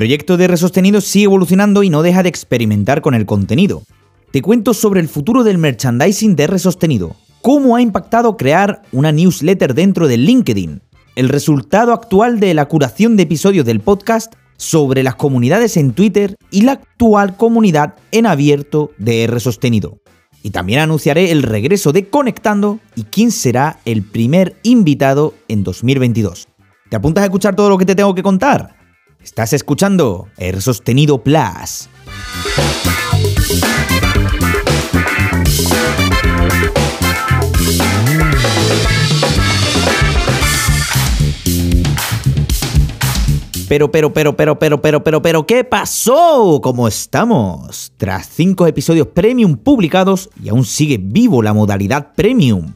proyecto de R Sostenido sigue evolucionando y no deja de experimentar con el contenido. Te cuento sobre el futuro del merchandising de R Sostenido, cómo ha impactado crear una newsletter dentro de LinkedIn, el resultado actual de la curación de episodios del podcast sobre las comunidades en Twitter y la actual comunidad en abierto de R Sostenido. Y también anunciaré el regreso de Conectando y quién será el primer invitado en 2022. ¿Te apuntas a escuchar todo lo que te tengo que contar? Estás escuchando R Sostenido Plus. Pero, pero, pero, pero, pero, pero, pero, pero, ¿qué pasó? ¿Cómo estamos? Tras cinco episodios premium publicados y aún sigue vivo la modalidad premium.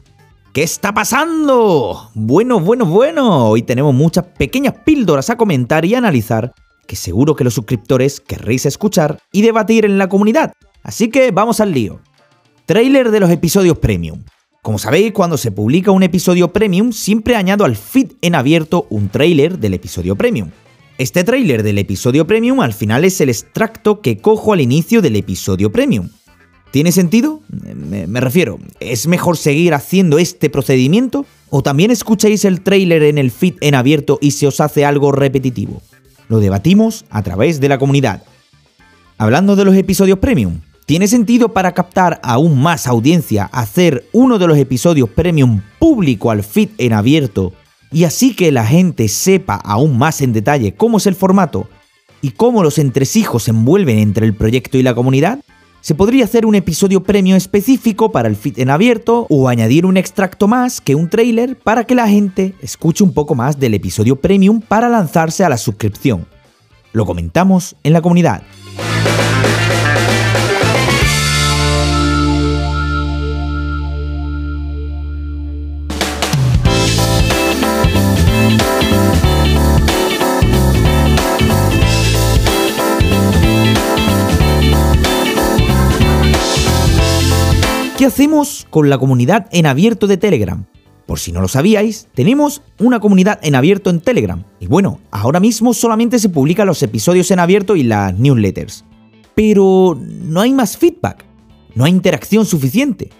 ¿Qué está pasando? Bueno, bueno, bueno. Hoy tenemos muchas pequeñas píldoras a comentar y analizar que seguro que los suscriptores querréis escuchar y debatir en la comunidad. Así que vamos al lío. Trailer de los episodios premium. Como sabéis, cuando se publica un episodio premium, siempre añado al feed en abierto un trailer del episodio premium. Este tráiler del episodio premium al final es el extracto que cojo al inicio del episodio premium. ¿Tiene sentido? Me, refiero, ¿es mejor seguir haciendo este procedimiento? ¿O también escucháis el tráiler en el feed en abierto y se os hace algo repetitivo? Lo debatimos a través de la comunidad. Hablando de los episodios premium, ¿tiene sentido para captar aún más audiencia hacer uno de los episodios premium público al feed en abierto y así que la gente sepa aún más en detalle cómo es el formato y cómo los entresijos se envuelven entre el proyecto y la comunidad, se podría hacer un episodio premio específico para el feed en abierto o añadir un extracto más que un trailer para que la gente escuche un poco más del episodio premium para lanzarse a la suscripción. Lo comentamos en la comunidad. ¿Qué hacemos con la comunidad en abierto de Telegram? Por si no lo sabíais, tenemos una comunidad en abierto en Telegram. Y bueno, ahora mismo solamente se publican los episodios en abierto y las newsletters. Pero no hay más feedback, no hay interacción suficiente.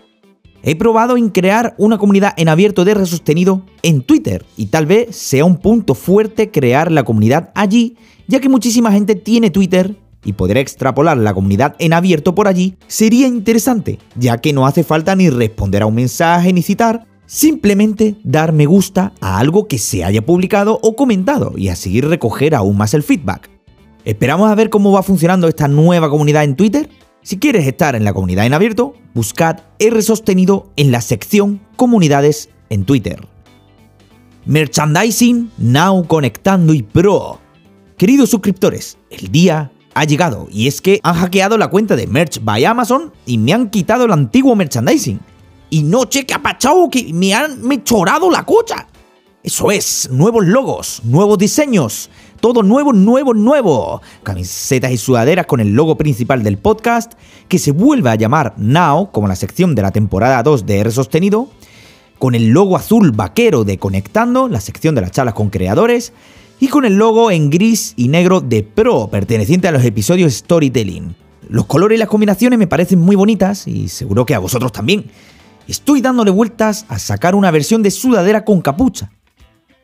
He probado en crear una comunidad en abierto de resostenido en Twitter y tal vez sea un punto fuerte crear la comunidad allí, ya que muchísima gente tiene Twitter y poder extrapolar la comunidad en abierto por allí sería interesante, ya que no hace falta ni responder a un mensaje ni citar, simplemente dar me gusta a algo que se haya publicado o comentado y así recoger aún más el feedback. Esperamos a ver cómo va funcionando esta nueva comunidad en Twitter. Si quieres estar en la comunidad en abierto, buscad R sostenido en la sección Comunidades en Twitter. Merchandising Now Conectando y Pro. Queridos suscriptores, el día ha llegado y es que han hackeado la cuenta de Merch by Amazon y me han quitado el antiguo merchandising. Y no cheque apachado que me han mejorado la cocha. Eso es, nuevos logos, nuevos diseños, todo nuevo, nuevo, nuevo. Camisetas y sudaderas con el logo principal del podcast, que se vuelve a llamar Now, como la sección de la temporada 2 de R Sostenido, con el logo azul vaquero de Conectando, la sección de las charlas con creadores, y con el logo en gris y negro de Pro, perteneciente a los episodios Storytelling. Los colores y las combinaciones me parecen muy bonitas y seguro que a vosotros también. Estoy dándole vueltas a sacar una versión de sudadera con capucha,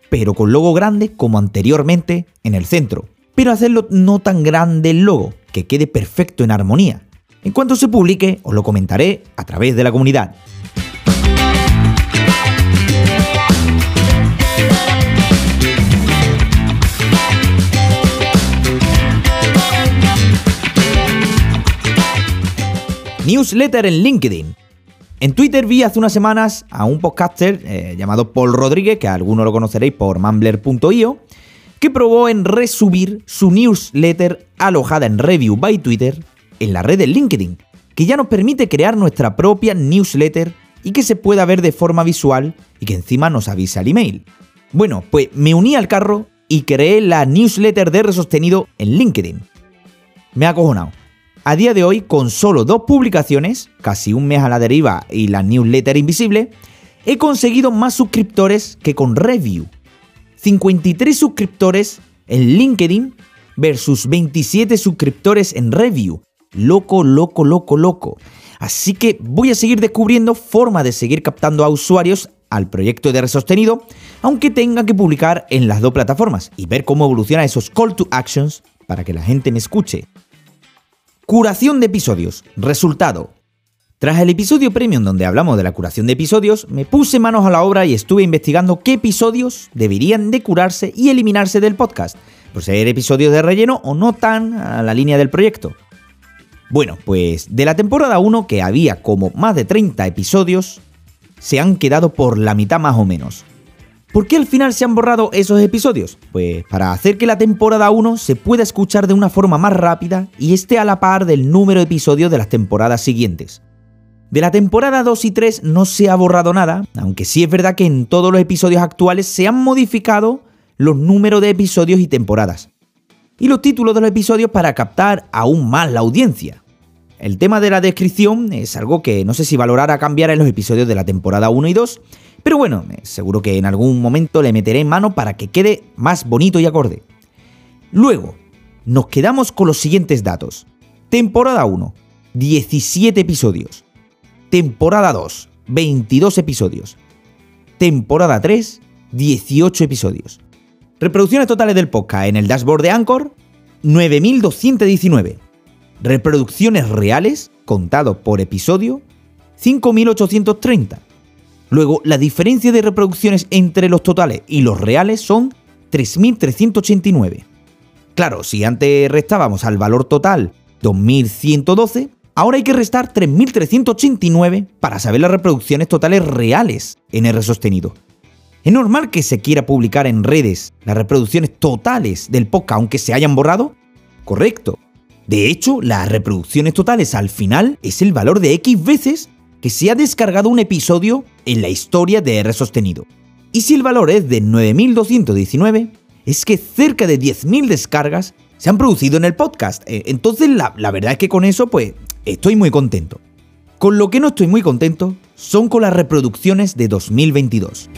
pero con logo grande como anteriormente en el centro, pero hacerlo no tan grande el logo, que quede perfecto en armonía. En cuanto se publique, os lo comentaré a través de la comunidad. Newsletter en LinkedIn. En Twitter vi hace unas semanas a un podcaster eh, llamado Paul Rodríguez, que algunos lo conoceréis por mumbler.io, que probó en resubir su newsletter alojada en Review by Twitter en la red de LinkedIn, que ya nos permite crear nuestra propia newsletter y que se pueda ver de forma visual y que encima nos avisa el email. Bueno, pues me uní al carro y creé la newsletter de Resostenido en LinkedIn. Me ha acojonado. A día de hoy, con solo dos publicaciones, casi un mes a la deriva y la newsletter invisible, he conseguido más suscriptores que con Review. 53 suscriptores en LinkedIn versus 27 suscriptores en review. Loco, loco, loco, loco. Así que voy a seguir descubriendo forma de seguir captando a usuarios al proyecto de Resostenido, aunque tenga que publicar en las dos plataformas y ver cómo evoluciona esos call to actions para que la gente me escuche. Curación de episodios. Resultado. Tras el episodio premium donde hablamos de la curación de episodios, me puse manos a la obra y estuve investigando qué episodios deberían de curarse y eliminarse del podcast, por ser episodios de relleno o no tan a la línea del proyecto. Bueno, pues de la temporada 1, que había como más de 30 episodios, se han quedado por la mitad más o menos. ¿Por qué al final se han borrado esos episodios? Pues para hacer que la temporada 1 se pueda escuchar de una forma más rápida y esté a la par del número de episodios de las temporadas siguientes. De la temporada 2 y 3 no se ha borrado nada, aunque sí es verdad que en todos los episodios actuales se han modificado los números de episodios y temporadas. Y los títulos de los episodios para captar aún más la audiencia. El tema de la descripción es algo que no sé si valorará cambiar en los episodios de la temporada 1 y 2, pero bueno, seguro que en algún momento le meteré en mano para que quede más bonito y acorde. Luego, nos quedamos con los siguientes datos. Temporada 1, 17 episodios. Temporada 2, 22 episodios. Temporada 3, 18 episodios. Reproducciones totales del podcast en el dashboard de Anchor, 9219. Reproducciones reales, contado por episodio, 5.830. Luego, la diferencia de reproducciones entre los totales y los reales son 3.389. Claro, si antes restábamos al valor total 2.112, ahora hay que restar 3.389 para saber las reproducciones totales reales en R sostenido. ¿Es normal que se quiera publicar en redes las reproducciones totales del podcast aunque se hayan borrado? Correcto, de hecho, las reproducciones totales al final es el valor de X veces que se ha descargado un episodio en la historia de R sostenido. Y si el valor es de 9219, es que cerca de 10.000 descargas se han producido en el podcast. Eh, entonces la, la verdad es que con eso pues estoy muy contento. Con lo que no estoy muy contento son con las reproducciones de 2022.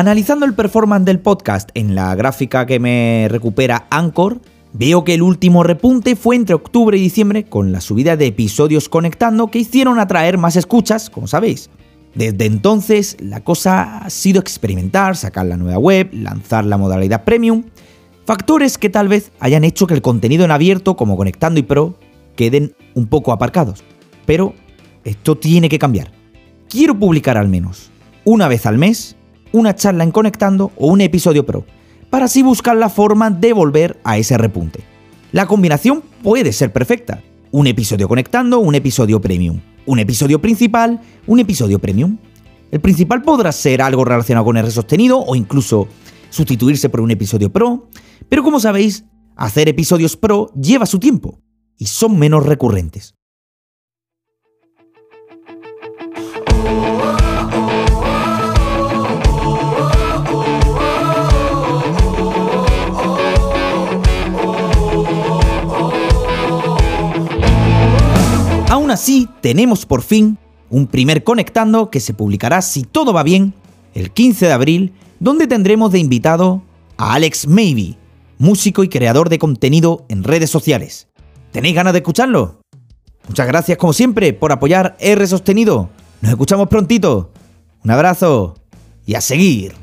Analizando el performance del podcast en la gráfica que me recupera Anchor, veo que el último repunte fue entre octubre y diciembre con la subida de episodios conectando que hicieron atraer más escuchas, como sabéis. Desde entonces la cosa ha sido experimentar, sacar la nueva web, lanzar la modalidad premium, factores que tal vez hayan hecho que el contenido en abierto como Conectando y Pro queden un poco aparcados. Pero esto tiene que cambiar. Quiero publicar al menos una vez al mes una charla en Conectando o un episodio pro, para así buscar la forma de volver a ese repunte. La combinación puede ser perfecta. Un episodio conectando, un episodio premium. Un episodio principal, un episodio premium. El principal podrá ser algo relacionado con R sostenido o incluso sustituirse por un episodio pro, pero como sabéis, hacer episodios pro lleva su tiempo y son menos recurrentes. Aún así, tenemos por fin un primer Conectando que se publicará, si todo va bien, el 15 de abril, donde tendremos de invitado a Alex Maybe, músico y creador de contenido en redes sociales. ¿Tenéis ganas de escucharlo? Muchas gracias como siempre por apoyar R Sostenido. Nos escuchamos prontito. Un abrazo y a seguir.